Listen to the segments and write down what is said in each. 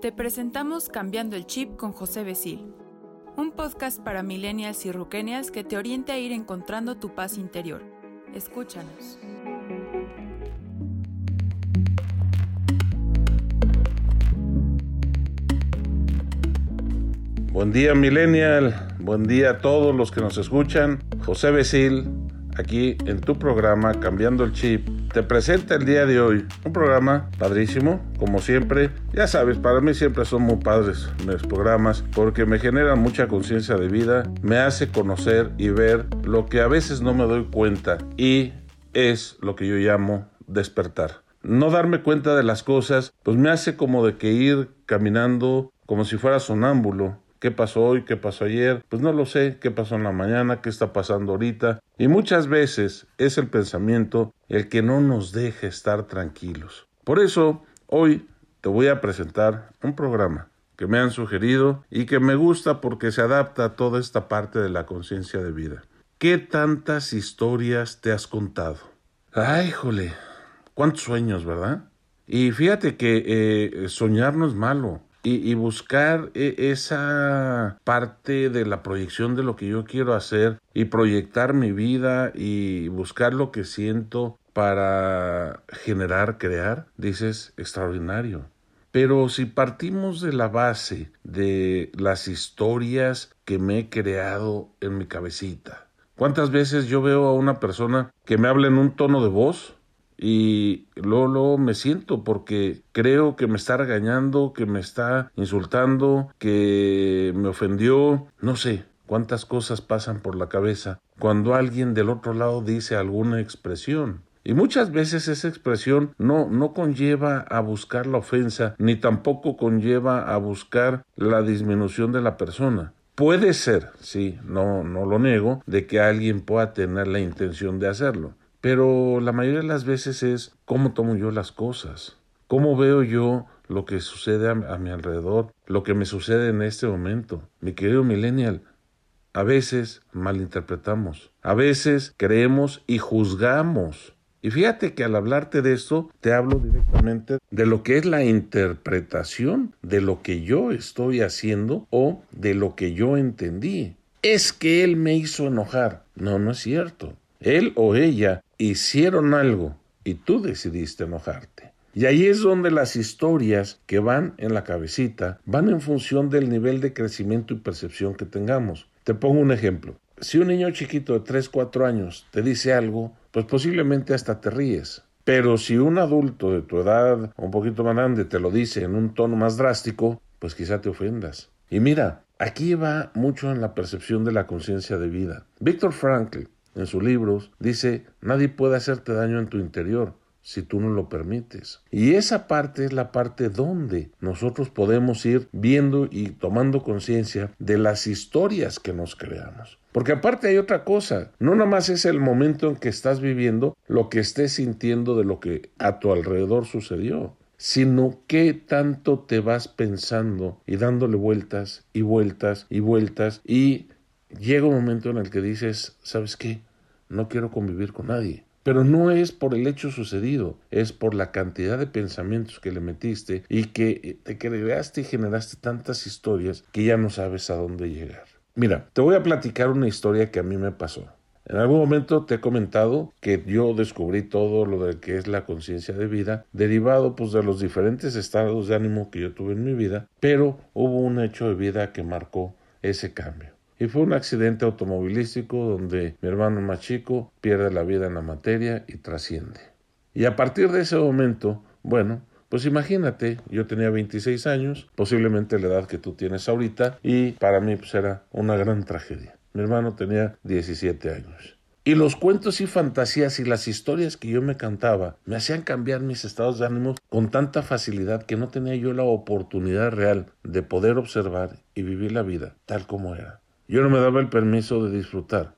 Te presentamos Cambiando el Chip con José Besil, un podcast para millennials y ruquenias que te oriente a ir encontrando tu paz interior. Escúchanos. Buen día millennial, buen día a todos los que nos escuchan. José Besil, aquí en tu programa Cambiando el Chip te presenta el día de hoy un programa padrísimo, como siempre. Ya sabes, para mí siempre son muy padres mis programas porque me generan mucha conciencia de vida, me hace conocer y ver lo que a veces no me doy cuenta y es lo que yo llamo despertar. No darme cuenta de las cosas, pues me hace como de que ir caminando como si fuera sonámbulo ¿Qué pasó hoy? ¿Qué pasó ayer? Pues no lo sé. ¿Qué pasó en la mañana? ¿Qué está pasando ahorita? Y muchas veces es el pensamiento el que no nos deja estar tranquilos. Por eso, hoy te voy a presentar un programa que me han sugerido y que me gusta porque se adapta a toda esta parte de la conciencia de vida. ¿Qué tantas historias te has contado? Ay, jole, cuántos sueños, ¿verdad? Y fíjate que eh, soñar no es malo y, buscar e, esa parte de la proyección de lo que yo quiero hacer y proyectar mi vida y buscar lo que siento para generar, crear, dices, extraordinario. Pero si partimos de la base de las historias que me he creado en mi cabecita, ¿cuántas veces yo veo a una persona que me habla en un tono de voz y luego, me siento porque creo que me está regañando, que me está insultando, que me ofendió, no sé cuántas cosas pasan por la cabeza cuando alguien del otro lado dice alguna expresión. Y muchas veces esa expresión no, no conlleva a buscar la ofensa, ni tampoco conlleva a buscar la disminución de la persona. Puede ser, sí, no, no lo niego, de que alguien pueda tener la intención de hacerlo pero la mayoría de las veces es cómo tomo yo las cosas, cómo veo yo lo que sucede a, mi alrededor, lo que me sucede en este momento. Mi querido millennial, a veces malinterpretamos, a veces creemos y juzgamos. Y fíjate que al hablarte de esto, te hablo directamente de lo que es la interpretación de lo que yo estoy haciendo o de lo que yo entendí. Es que él me hizo enojar. No, no es cierto. Él o ella hicieron algo y tú decidiste enojarte. Y ahí es donde las historias que van en la cabecita van en función del nivel de crecimiento y percepción que tengamos. Te pongo un ejemplo. Si un niño chiquito de 3, 4 años te dice algo, pues posiblemente hasta te ríes. Pero si un adulto de tu edad un poquito más grande te lo dice en un tono más drástico, pues quizá te ofendas. Y mira, aquí va mucho en la percepción de la conciencia de vida. Víctor Frankl en sus libros, dice, nadie puede hacerte daño en tu interior si tú no lo permites. Y esa parte es la parte donde nosotros podemos ir viendo y tomando conciencia de las historias que nos creamos. Porque aparte hay otra cosa, no nada más es el momento en que estás viviendo lo que estés sintiendo de lo que a tu alrededor sucedió, sino qué tanto te vas pensando y dándole vueltas y vueltas y vueltas y llega un momento en el que dices, ¿sabes qué? No quiero convivir con nadie. Pero no es por el hecho sucedido, es por la cantidad de pensamientos que le metiste y que te creaste y generaste tantas historias que ya no sabes a dónde llegar. Mira, te voy a platicar una historia que a mí me pasó. En algún momento te he comentado que yo descubrí todo lo de que es la conciencia de vida, derivado pues de los diferentes estados de ánimo que yo tuve en mi vida, pero hubo un hecho de vida que marcó ese cambio. Y fue un accidente automovilístico donde mi hermano más chico pierde la vida en la materia y trasciende. Y a partir de ese momento, bueno, pues imagínate, yo tenía 26 años, posiblemente la edad que tú tienes ahorita, y para mí pues era una gran tragedia. Mi hermano tenía 17 años. Y los cuentos y fantasías y las historias que yo me cantaba me hacían cambiar mis estados de ánimo con tanta facilidad que no tenía yo la oportunidad real de poder observar y vivir la vida tal como era. Yo no me daba el permiso de disfrutar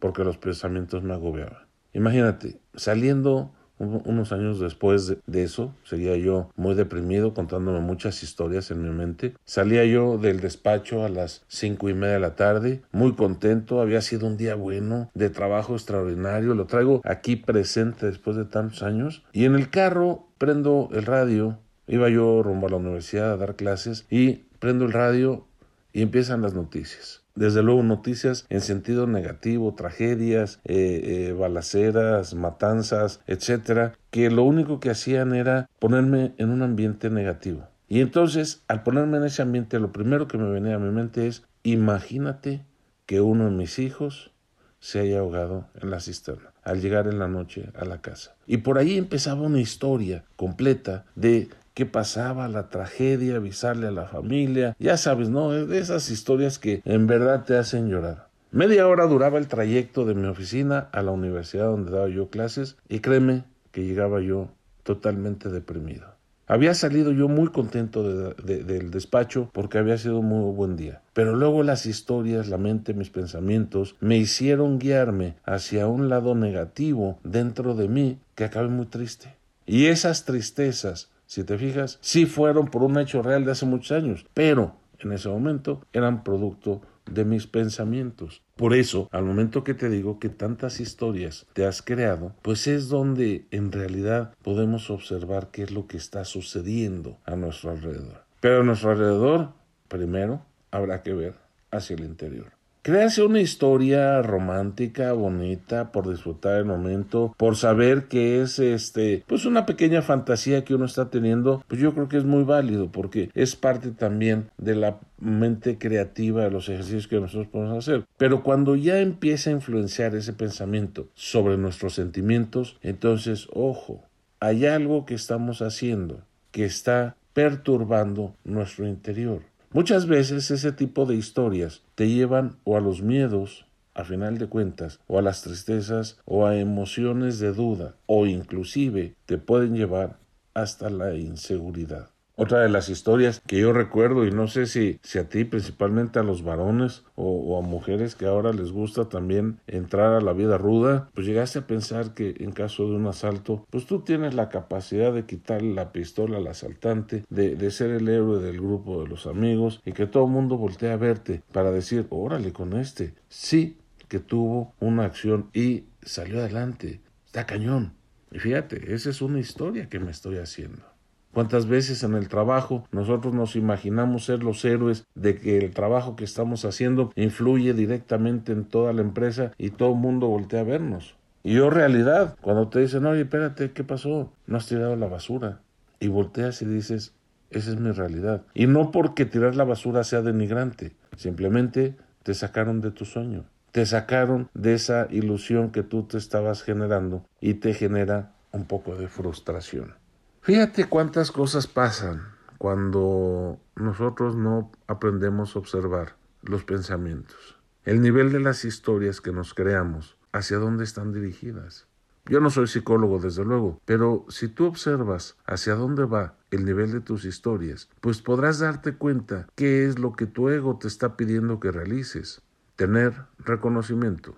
porque los pensamientos me agobiaban. Imagínate, saliendo unos años después de, eso, seguía yo muy deprimido, contándome muchas historias en mi mente. Salía yo del despacho a las cinco y media de la tarde, muy contento, había sido un día bueno, de trabajo extraordinario, lo traigo aquí presente después de tantos años. Y en el carro prendo el radio Iba yo rumbo a la universidad a dar clases y prendo el radio y empiezan las noticias. Desde luego noticias en sentido negativo, tragedias, eh, eh, balaceras, matanzas, etcétera, que lo único que hacían era ponerme en un ambiente negativo. Y entonces, al ponerme en ese ambiente, lo primero que me venía a mi mente es, imagínate que uno de mis hijos se haya ahogado en la cisterna al llegar en la noche a la casa. Y por ahí empezaba una historia completa de qué pasaba, la tragedia, avisarle a la familia, ya sabes, ¿no? De esas historias que en verdad te hacen llorar. Media hora duraba el trayecto de mi oficina a la universidad donde daba yo clases y créeme que llegaba yo totalmente deprimido. Había salido yo muy contento del despacho porque había sido un muy buen día. Pero luego las historias, la mente, mis pensamientos me hicieron guiarme hacia un lado negativo dentro de mí que acabé muy triste. Y esas tristezas, si te fijas, sí fueron por un hecho real de hace muchos años, pero en ese momento eran producto de mis pensamientos. Por eso, al momento que te digo que tantas historias te has creado, pues es donde en realidad podemos observar qué es lo que está sucediendo a nuestro alrededor. Pero a nuestro alrededor, primero, habrá que ver hacia el interior. Créase una historia romántica, bonita, por disfrutar el momento, por saber que es este, pues una pequeña fantasía que uno está teniendo, pues yo creo que es muy válido porque es parte también de la mente creativa de los ejercicios que nosotros podemos hacer. Pero cuando ya empieza a influenciar ese pensamiento sobre nuestros sentimientos, entonces, ojo, hay algo que estamos haciendo que está perturbando nuestro interior. Muchas veces ese tipo de historias te llevan o a los miedos, a final de cuentas, o a las tristezas, o a emociones de duda, o inclusive te pueden llevar hasta la inseguridad. Otra de las historias que yo recuerdo, y no sé si, si a ti, principalmente a los varones o, a mujeres que ahora les gusta también entrar a la vida ruda, pues llegaste a pensar que en caso de un asalto, pues tú tienes la capacidad de quitarle la pistola al asaltante, de, ser el héroe del grupo de los amigos y que todo el mundo voltee a verte para decir, órale con este. Sí que tuvo una acción y salió adelante. Está cañón. Y fíjate, esa es una historia que me estoy haciendo. ¿Cuántas veces en el trabajo nosotros nos imaginamos ser los héroes de que el trabajo que estamos haciendo influye directamente en toda la empresa y todo el mundo voltea a vernos? Y yo realidad, cuando te dicen, oye, espérate, ¿qué pasó? No has tirado la basura. Y volteas y dices, esa es mi realidad. Y no porque tirar la basura sea denigrante, simplemente te sacaron de tu sueño, te sacaron de esa ilusión que tú te estabas generando y te genera un poco de frustración. Fíjate cuántas cosas pasan cuando nosotros no aprendemos a observar los pensamientos, el nivel de las historias que nos creamos, hacia dónde están dirigidas. Yo no soy psicólogo, desde luego, pero si tú observas hacia dónde va el nivel de tus historias, pues podrás darte cuenta qué es lo que tu ego te está pidiendo que realices. Tener reconocimiento,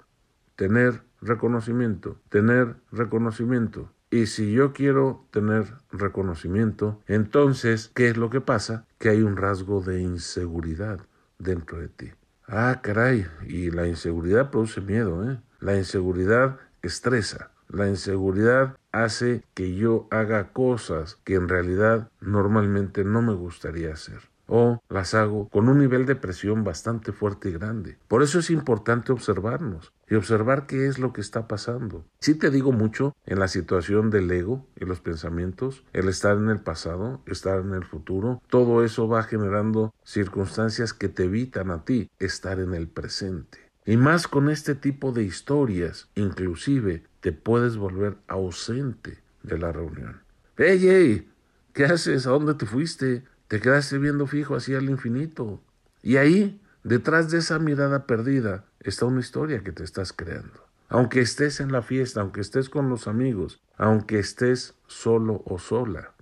tener reconocimiento, tener reconocimiento. Y si yo quiero tener reconocimiento, entonces, ¿qué es lo que pasa? Que hay un rasgo de inseguridad dentro de ti. Ah, caray, y la inseguridad produce miedo, ¿eh? La inseguridad estresa. La inseguridad hace que yo haga cosas que en realidad normalmente no me gustaría hacer o las hago con un nivel de presión bastante fuerte y grande. Por eso es importante observarnos y observar qué es lo que está pasando. Si te digo mucho en la situación del ego y los pensamientos, el estar en el pasado, estar en el futuro, todo eso va generando circunstancias que te evitan a ti estar en el presente. Y más con este tipo de historias, inclusive te puedes volver ausente de la reunión. ¡Ey, hey! ¿Qué haces? ¿A dónde te fuiste? Te quedaste viendo fijo hacia el infinito. Y ahí, detrás de esa mirada perdida, está una historia que te estás creando. Aunque estés en la fiesta, aunque estés con los amigos, aunque estés solo o sola.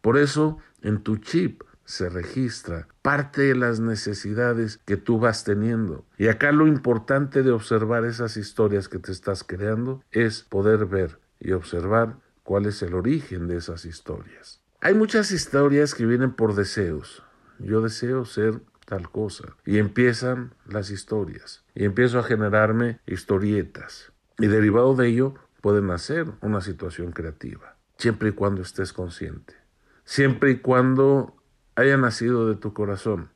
Por eso, en tu chip se registra parte de las necesidades que tú vas teniendo. Y acá lo importante de observar esas historias que te estás creando es poder ver y observar cuál es el origen de esas historias. Hay muchas historias que vienen por deseos. Yo deseo ser tal cosa. Y empiezan las historias. Y empiezo a generarme historietas. Y derivado de ello puede nacer una situación creativa. Siempre y cuando estés consciente. siempre y cuando haya nacido de tu corazón.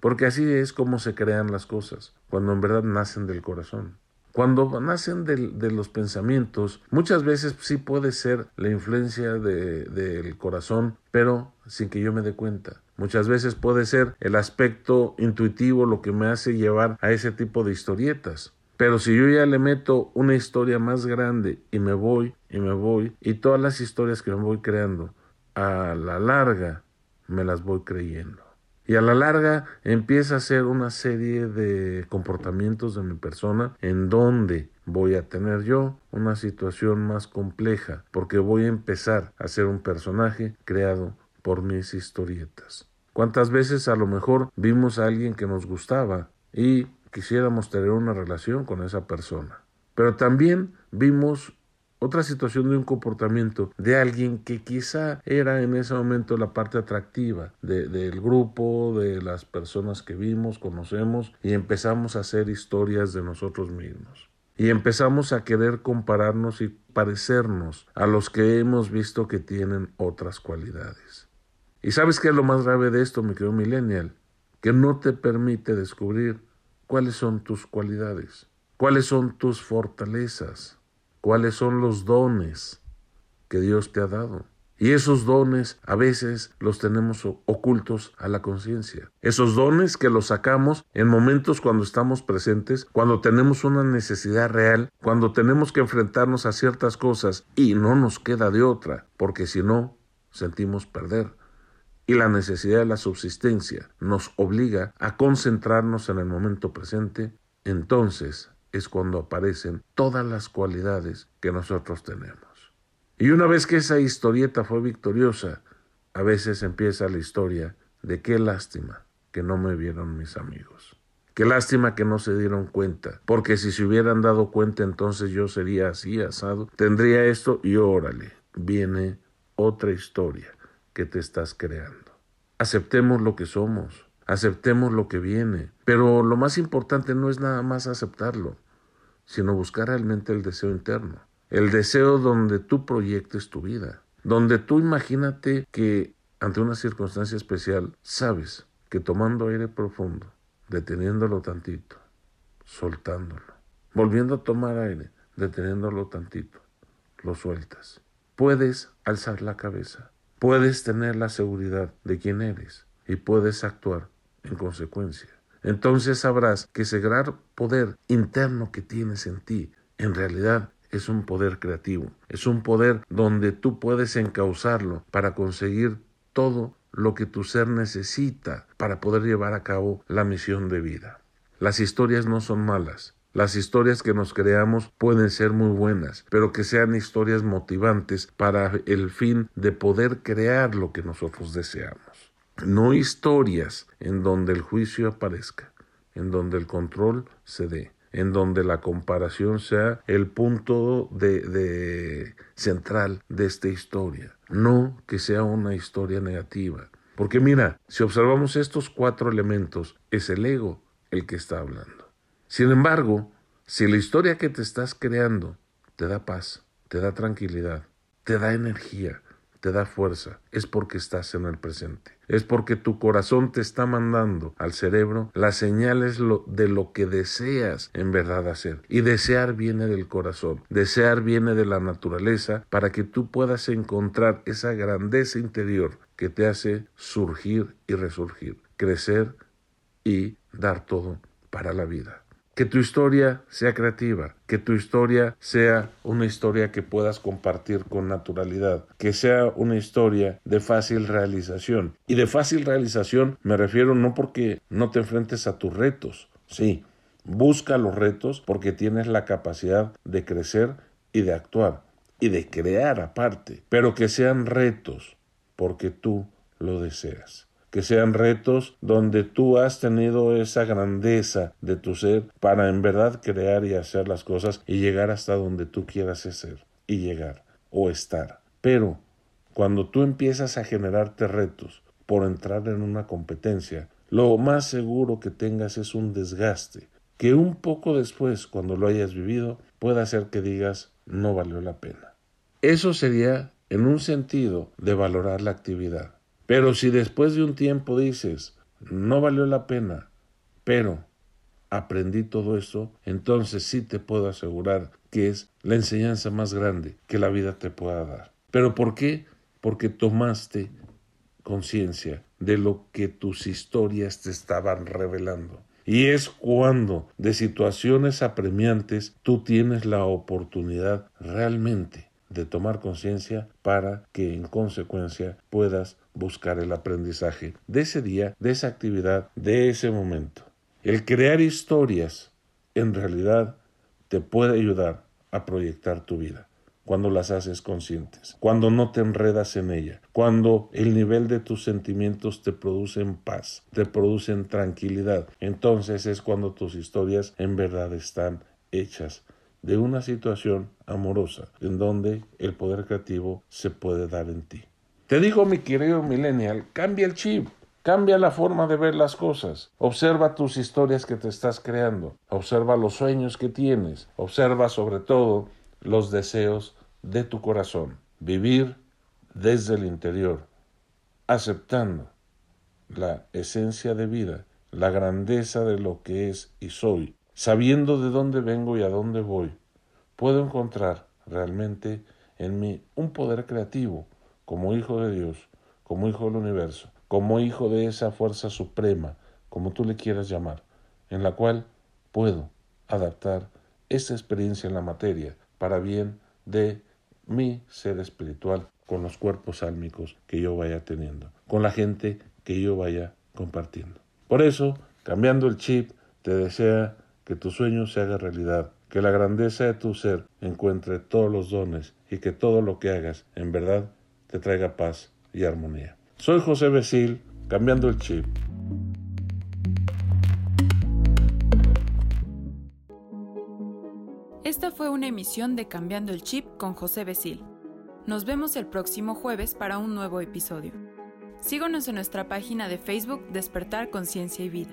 Porque así es como se crean las cosas, cuando en verdad nacen del corazón. Cuando nacen de, los pensamientos, muchas veces sí puede ser la influencia del corazón, pero sin que yo me dé cuenta. Muchas veces puede ser el aspecto intuitivo lo que me hace llevar a ese tipo de historietas. Pero si yo ya le meto una historia más grande y me voy y me voy y todas las historias que me voy creando, a la larga me las voy creyendo. Y a la larga empieza a ser una serie de comportamientos de mi persona en donde voy a tener yo una situación más compleja porque voy a empezar a ser un personaje creado por mis historietas. ¿Cuántas veces a lo mejor vimos a alguien que nos gustaba y quisiéramos tener una relación con esa persona? Pero también vimos otra situación de un comportamiento de alguien que quizá era en ese momento la parte atractiva del grupo, de las personas que vimos, conocemos, y empezamos a hacer historias de nosotros mismos. Y empezamos a querer compararnos y parecernos a los que hemos visto que tienen otras cualidades. ¿Y sabes qué es lo más grave de esto, mi querido millennial? Que no te permite descubrir cuáles son tus cualidades, cuáles son tus fortalezas cuáles son los dones que Dios te ha dado. Y esos dones a veces los tenemos ocultos a la conciencia. Esos dones que los sacamos en momentos cuando estamos presentes, cuando tenemos una necesidad real, cuando tenemos que enfrentarnos a ciertas cosas y no nos queda de otra, porque si no, sentimos perder. Y la necesidad de la subsistencia nos obliga a concentrarnos en el momento presente, entonces es cuando aparecen todas las cualidades que nosotros tenemos. Y una vez que esa historieta fue victoriosa, a veces empieza la historia de qué lástima que no me vieron mis amigos. Qué lástima que no se dieron cuenta, porque si se hubieran dado cuenta entonces yo sería así asado, tendría esto y órale, viene otra historia que te estás creando. Aceptemos lo que somos, aceptemos lo que viene, pero lo más importante no es nada más aceptarlo, sino buscar realmente el deseo interno, el deseo donde tú proyectes tu vida, donde tú imagínate que ante una circunstancia especial sabes que tomando aire profundo, deteniéndolo tantito, soltándolo, volviendo a tomar aire, deteniéndolo tantito, lo sueltas. Puedes alzar la cabeza, puedes tener la seguridad de quién eres y puedes actuar en consecuencia. Entonces sabrás que ese gran poder interno que tienes en ti, en realidad es un poder creativo, es un poder donde tú puedes encauzarlo para conseguir todo lo que tu ser necesita para poder llevar a cabo la misión de vida. Las historias no son malas, las historias que nos creamos pueden ser muy buenas, pero que sean historias motivantes para el fin de poder crear lo que nosotros deseamos no historias en donde el juicio aparezca, en donde el control se dé, en donde la comparación sea el punto de, central de esta historia, no que sea una historia negativa. Porque mira, si observamos estos cuatro elementos, es el ego el que está hablando. Sin embargo, si la historia que te estás creando te da paz, te da tranquilidad, te da energía, te da fuerza, es porque estás en el presente. Es porque tu corazón te está mandando al cerebro las señales de lo que deseas en verdad hacer. Y desear viene del corazón, desear viene de la naturaleza para que tú puedas encontrar esa grandeza interior que te hace surgir y resurgir, crecer y dar todo para la vida. Que tu historia sea creativa, que tu historia sea una historia que puedas compartir con naturalidad, que sea una historia de fácil realización. Y de fácil realización me refiero no porque no te enfrentes a tus retos, sí, busca los retos porque tienes la capacidad de crecer y de actuar y de crear aparte, pero que sean retos porque tú lo deseas que sean retos donde tú has tenido esa grandeza de tu ser para en verdad crear y hacer las cosas y llegar hasta donde tú quieras ser y llegar o estar. Pero cuando tú empiezas a generarte retos por entrar en una competencia, lo más seguro que tengas es un desgaste que un poco después, cuando lo hayas vivido, pueda hacer que digas no valió la pena. Eso sería en un sentido de valorar la actividad. Pero si después de un tiempo dices, no valió la pena, pero aprendí todo eso, entonces sí te puedo asegurar que es la enseñanza más grande que la vida te pueda dar. ¿Pero por qué? Porque tomaste conciencia de lo que tus historias te estaban revelando. Y es cuando de situaciones apremiantes tú tienes la oportunidad realmente de tomar conciencia para que en consecuencia puedas buscar el aprendizaje de ese día, de esa actividad, de ese momento. El crear historias en realidad te puede ayudar a proyectar tu vida cuando las haces conscientes, cuando no te enredas en ella, cuando el nivel de tus sentimientos te producen paz, te producen tranquilidad. Entonces es cuando tus historias en verdad están hechas de una situación amorosa en donde el poder creativo se puede dar en ti. Te digo, mi querido millennial, cambia el chip. Cambia la forma de ver las cosas. Observa tus historias que te estás creando. Observa los sueños que tienes. Observa sobre todo los deseos de tu corazón. Vivir desde el interior, aceptando la esencia de vida, la grandeza de lo que es y soy, sabiendo de dónde vengo y a dónde voy, puedo encontrar realmente en mí un poder creativo como hijo de Dios, como hijo del universo, como hijo de esa fuerza suprema, como tú le quieras llamar, en la cual puedo adaptar esa experiencia en la materia para bien de mi ser espiritual con los cuerpos álmicos que yo vaya teniendo, con la gente que yo vaya compartiendo. Por eso, cambiando el chip, te desea que tu sueño se haga realidad, que la grandeza de tu ser encuentre todos los dones y que todo lo que hagas en verdad te traiga paz y armonía. Soy José Besil, cambiando el chip. Esta fue una emisión de Cambiando el Chip con José Besil. Nos vemos el próximo jueves para un nuevo episodio. Síguenos en nuestra página de Facebook Despertar Conciencia y Vida.